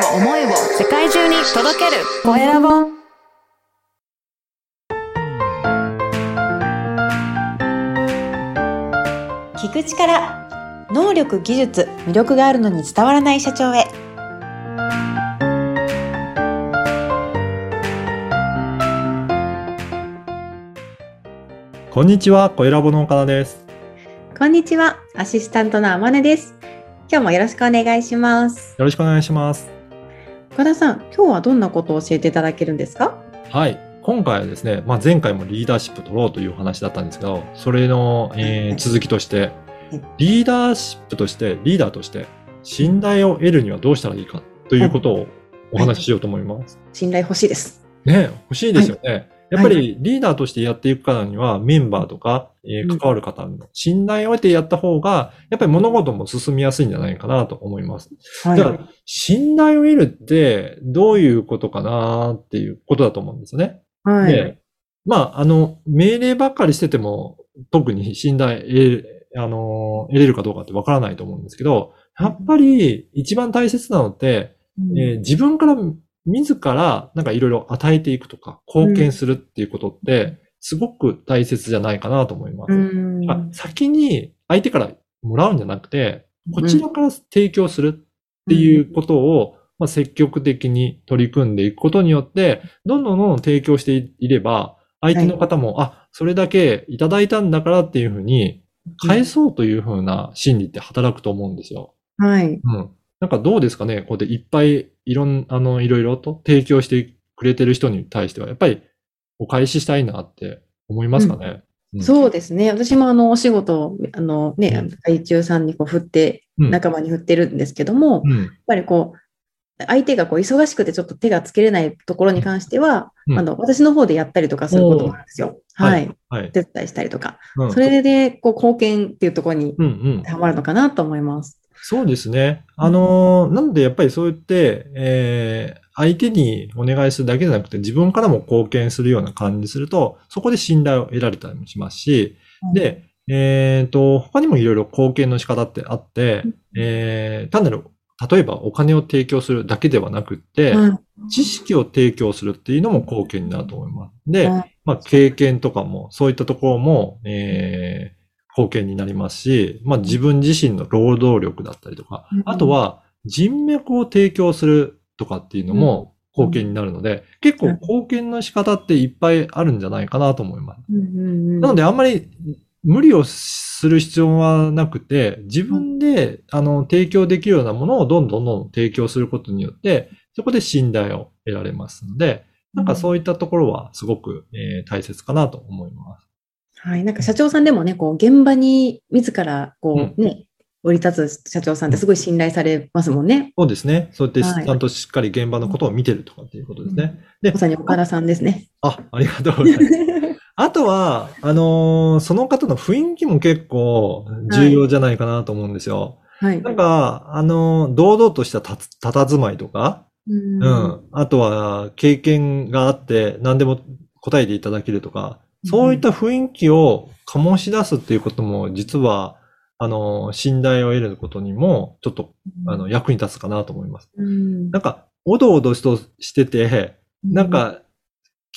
を思いを世界中に届ける。コエラボ聞く力能力技術魅力があるのに伝わらない社長へ。こんにちは、小ラボの岡田です。こんにちはアシスタントのあまねです。今日もよろしくお願いします。よろしくお願いします。岡田さん今日はどんなことを教えていただけるんですか？はい。今回はですね、まあ、前回もリーダーシップ取ろうというお話だったんですけど、それの、えー続きとして、リーダーシップとして、リーダーとして、信頼を得るにはどうしたらいいかということをお話ししようと思います。信頼欲しいですね、欲しいですよね。やっぱりリーダーとしてやっていくからには、メンバーとか、え関わる方の信頼を得てやった方が、やっぱり物事も進みやすいんじゃないかなと思います。はだから、信頼を得るってどういうことかなっていうことだと思うんですよね。はい、で、まあ、あの、命令ばっかりしてても、特に信頼得れ、あの、得れるかどうかってわからないと思うんですけど、やっぱり一番大切なのって、うん。えー自分から自らなんかいろいろ与えていくとか、貢献するっていうことって、すごく大切じゃないかなと思います。うんあ先に相手からもらうんじゃなくて、こちらから提供するっていうことを、まあ、積極的に取り組んでいくことによって、どんどんどんどん提供していれば、相手の方も、あ、それだけいただいたんだからっていうふうに、返そうというふうな心理って働くと思うんですよ。はいうん。なんかどうですかね？こうでいっぱいいろん、あの、いろいろと提供してくれてる人に対しては、やっぱりお返ししたいなって思いますかね？うんそうですね。私もあのお仕事をあのね、うん外注さんにこう振って、うん仲間に振ってるんですけども、やっうん。ぱりこう、相手がこう忙しくてちょっと手がつけれないところに関しては、うんあの私の方でやったりとかすることもあるんですよ。はい。はい。お手伝いしたりとか。うんそれでこう貢献っていうところにうんうん。ハマるのかなと思います。そうですね。あのーなのでやっぱりそうやって、えー、相手にお願いするだけじゃなくて自分からも貢献するような感じすると、そこで信頼を得られたりもしますし、で、えっ、と、他にもいろいろ貢献の仕方ってあって、えー、単なる、例えばお金を提供するだけではなくって、うん。知識を提供するっていうのも貢献になると思います。で、うん。まあ、経験とかも、そういったところも、えー、貢献になりますし、まあ、自分自身の労働力だったりとか、うんあとは人脈を提供するとかっていうのも貢献になるので、結構貢献の仕方っていっぱいあるんじゃないかなと思います。なので、あんまり無理をする必要はなくて、自分で、あの、提供できるようなものをどんどんどんどん提供することによって、そこで信頼を得られますので、なんかそういったところはすごく、えー大切かなと思います。はい。なんか社長さんでもね、こう現場に自らこうね、降り立つ社長さんってすごい信頼されますもんね。そうですね。そうやってはいちゃんとしっかり現場のことを見てるとかっていうことですね。でまさに岡田さんですね。あ、ありがとうございます。あとは、あのーその方の雰囲気も結構重要じゃないかなと思うんですよ。はい。なんか、あのー堂々としたたつ、佇まいとか、うんうん。あとは、経験があって、何でも答えていただけるとか、そういった雰囲気を醸し出すっていうことも、実は、あの、信頼を得ることにも、ちょっと、あの、役に立つかなと思います。うん。なんか、おどおどしとしてて、なん、か、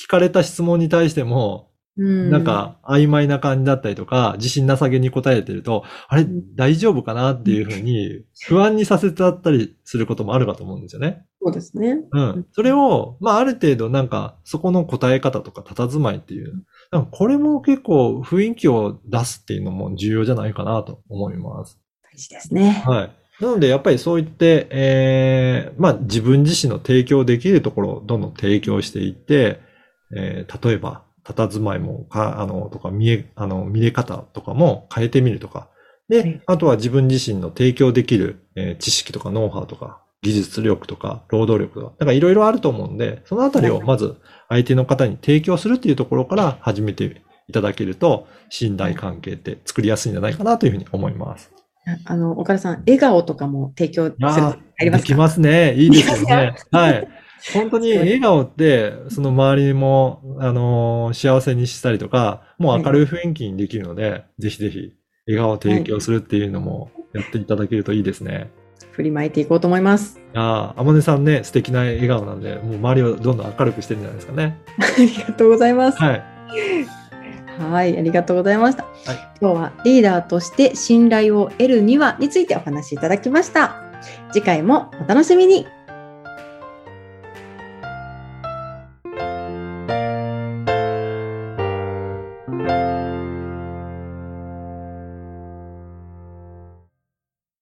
聞かれた質問に対しても、うんなん、か、曖昧な感じだったりとか、自信なさげに答えてると、あれうん、大丈夫かなっていうふうに、不安にさせてあったりすることもあるかと思うんですよね。そうですね。うん。それを、まあ、ある程度なんか、そこの答え方とか佇まいっていう、なんかこれも結構雰囲気を出すっていうのも重要じゃないかなと思います。大事ですね。はい。なので、やっぱりそう言って、えー、まあ、自分自身の提供できるところをどんどん提供していって、えー、例えば、佇まいも、か、あの、とか、見え、あの、見れ方とかも変えてみるとか。はいで、あとは自分自身の提供できる、えー知識とかノウハウとか、技術力とか、労働力とか、なんかいろいろあると思うんで、そのあたりをまず相手の方に提供するっていうところから始めていただけると、信頼関係って作りやすいんじゃないかなというふうに思います。あの、岡田さん、笑顔とかも提供するあありますか？できますね。いいですよね。はい。本当に笑顔って、その周りも、あのー幸せにしたりとか、もう明るい雰囲気にできるので、ぜひぜひ、笑顔を提供するっていうのもやっていただけるといいですね。振りまいていこうと思います。ああ、天音さんね、素敵な笑顔なんで、もう周りをどんどん明るくしてるんじゃないですかね。ありがとうございます。はい。はい、ありがとうございました。はい今日はリーダーとして信頼を得るにはについてお話しいただきました。次回もお楽しみに。